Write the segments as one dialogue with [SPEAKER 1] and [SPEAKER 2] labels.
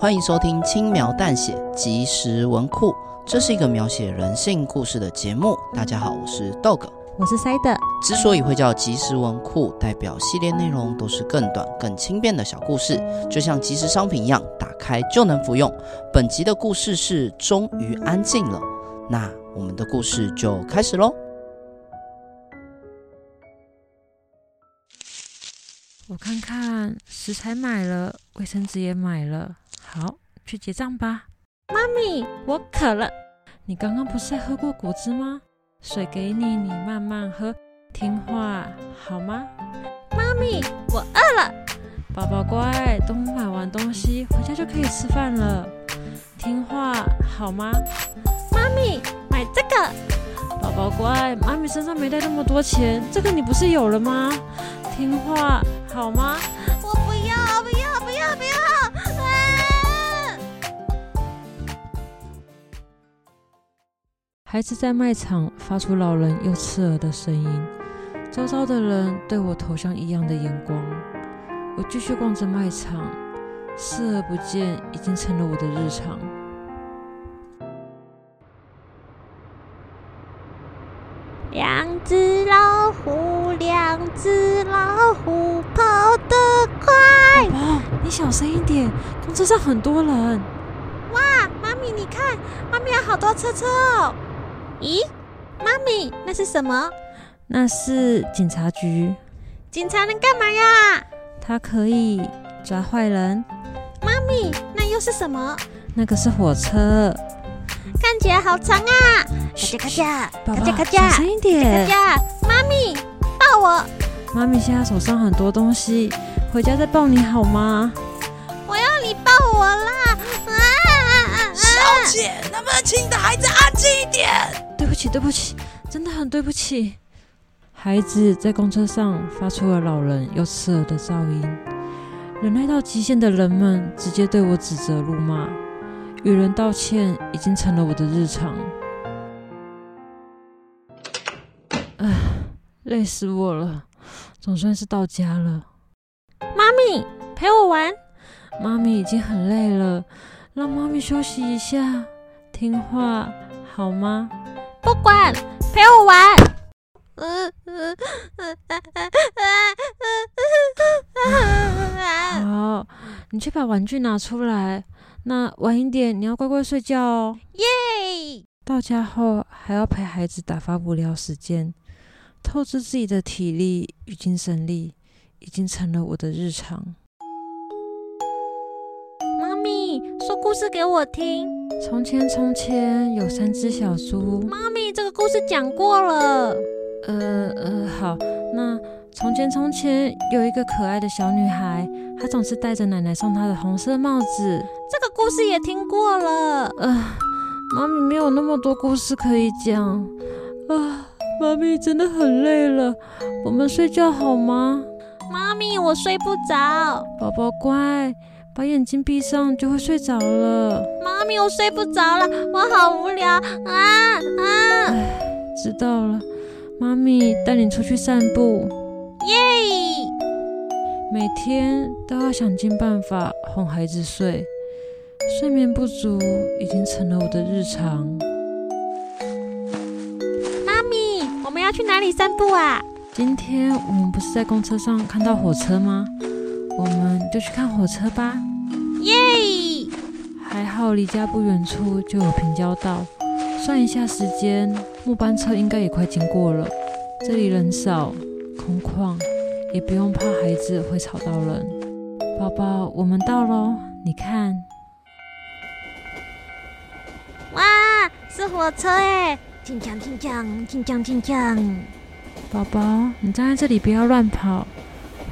[SPEAKER 1] 欢迎收听轻描淡写即时文库，这是一个描写人性故事的节目。大家好，我是 Dog，
[SPEAKER 2] 我是 Side。
[SPEAKER 1] 之所以会叫即时文库，代表系列内容都是更短、更轻便的小故事，就像即时商品一样，打开就能服用。本集的故事是终于安静了，那我们的故事就开始喽。
[SPEAKER 2] 我看看，食材买了，卫生纸也买了。好，去结账吧。妈咪，我渴了。你刚刚不是喝过果汁吗？水给你，你慢慢喝，听话好吗？妈咪，我饿了。宝宝乖，等我买完东西回家就可以吃饭了。听话好吗？妈咪，买这个。宝宝乖，妈咪身上没带那么多钱，这个你不是有了吗？听话好吗？我不要，不要，不要，不要。孩子在卖场发出老人又刺耳的声音，周遭的人对我投向异样的眼光。我继续逛着卖场，视而不见已经成了我的日常。两只老虎，两只老虎，跑得快。宝宝，你小声一点，公车上很多人。
[SPEAKER 3] 哇，妈咪，你看，外面有好多车车哦。咦，妈咪，那是什么？
[SPEAKER 2] 那是警察局。
[SPEAKER 3] 警察能干嘛呀？
[SPEAKER 2] 他可以抓坏人。
[SPEAKER 3] 妈咪，那又是什么？
[SPEAKER 2] 那个是火车，
[SPEAKER 3] 看起来好长啊！咔嚓咔嚓，咔嚓咔嚓，
[SPEAKER 2] 小声一点。
[SPEAKER 3] 咔嚓，妈咪，抱我。
[SPEAKER 2] 妈咪现在手上很多东西，回家再抱你好吗？
[SPEAKER 3] 我要你抱我啦！啊啊啊！
[SPEAKER 1] 小姐，能不能请你的孩子安静一点？
[SPEAKER 2] 对不起，对不起，真的很对不起。孩子在公车上发出了老人又刺耳的噪音，忍耐到极限的人们直接对我指责辱骂，与人道歉已经成了我的日常。唉，累死我了，总算是到家了。
[SPEAKER 3] 妈咪，陪我玩。
[SPEAKER 2] 妈咪已经很累了，让妈咪休息一下，听话好吗？
[SPEAKER 3] 不管，陪我玩。
[SPEAKER 2] 好，你去把玩具拿出来。那晚一点你要乖乖睡觉哦。
[SPEAKER 3] 耶！
[SPEAKER 2] 到家后还要陪孩子打发无聊时间，透支自己的体力与精神力，已经成了我的日常。
[SPEAKER 3] 妈咪，说故事给我听。
[SPEAKER 2] 从前，从前有三只小猪。
[SPEAKER 3] 妈咪，这个故事讲过了。
[SPEAKER 2] 呃呃，好。那从前，从前有一个可爱的小女孩，她总是戴着奶奶送她的红色帽子。
[SPEAKER 3] 这个故事也听过了。
[SPEAKER 2] 呃，妈咪没有那么多故事可以讲。啊，妈咪真的很累了，我们睡觉好吗？
[SPEAKER 3] 妈咪，我睡不着。
[SPEAKER 2] 宝宝乖。把眼睛闭上就会睡着了。
[SPEAKER 3] 妈咪，我睡不着了，我好无聊啊啊！
[SPEAKER 2] 哎，知道了，妈咪带你出去散步。
[SPEAKER 3] 耶！
[SPEAKER 2] 每天都要想尽办法哄孩子睡，睡眠不足已经成了我的日常。
[SPEAKER 3] 妈咪，我们要去哪里散步啊？
[SPEAKER 2] 今天我们不是在公车上看到火车吗？我们就去看火车吧。离家不远处就有平交道，算一下时间，末班车应该也快经过了。这里人少，空旷，也不用怕孩子会吵到人。宝宝，我们到喽！你看，
[SPEAKER 3] 哇，是火车哎！进江，进江，进江，进江。
[SPEAKER 2] 宝宝，你站在这里不要乱跑。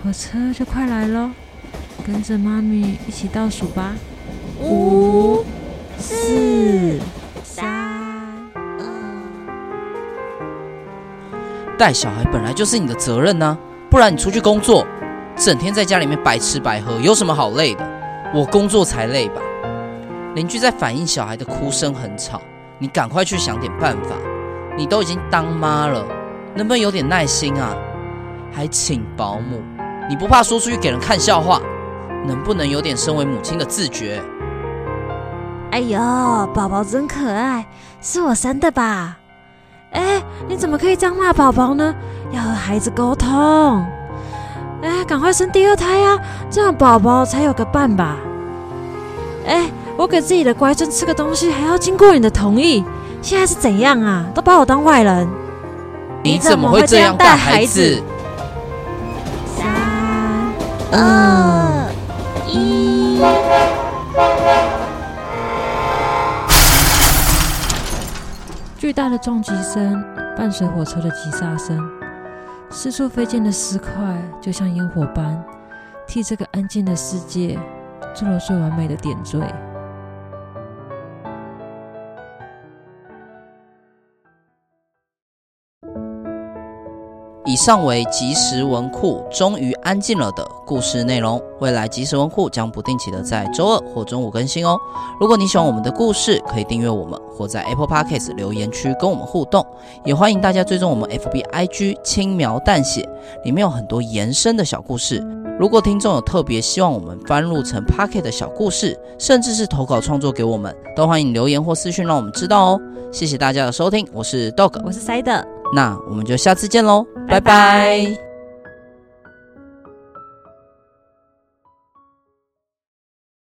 [SPEAKER 2] 火车就快来喽，跟着妈咪一起倒数吧，五、四、三、二。
[SPEAKER 1] 带小孩本来就是你的责任呢、不然你出去工作，整天在家里面白吃白喝，有什么好累的？我工作才累吧？邻居在反映小孩的哭声很吵，你赶快去想点办法。你都已经当妈了，能不能有点耐心啊？还请保姆。你不怕说出去给人看笑话？能不能有点身为母亲的自觉？
[SPEAKER 3] 哎呦，宝宝真可爱，是我生的吧？
[SPEAKER 2] 哎，你怎么可以这样骂宝宝呢？要和孩子沟通。哎，赶快生第二胎呀，这样宝宝才有个伴吧。哎，我给自己的乖孙吃个东西，还要经过你的同意，现在是怎样啊？都把我当外人？
[SPEAKER 1] 你怎么会这样带孩子？
[SPEAKER 3] 三二一，
[SPEAKER 2] 巨大的撞击声伴随火车的急刹声，四处飞溅的石块就像烟火般，替这个安静的世界做了最完美的点缀。
[SPEAKER 1] 以上为即时文库终于安静了的故事内容。未来即时文库将不定期的在周二或中午更新哦。如果你喜欢我们的故事，可以订阅我们，或在 Apple Podcast 留言区跟我们互动。也欢迎大家追踪我们 FB IG 轻描淡写，里面有很多延伸的小故事。如果听众有特别希望我们翻录成 Podcast 的小故事，甚至是投稿创作给我们，都欢迎留言或私讯让我们知道哦。谢谢大家的收听，我是 Dog，
[SPEAKER 3] 我是 Side。
[SPEAKER 1] 那我们就下次见喽，拜拜。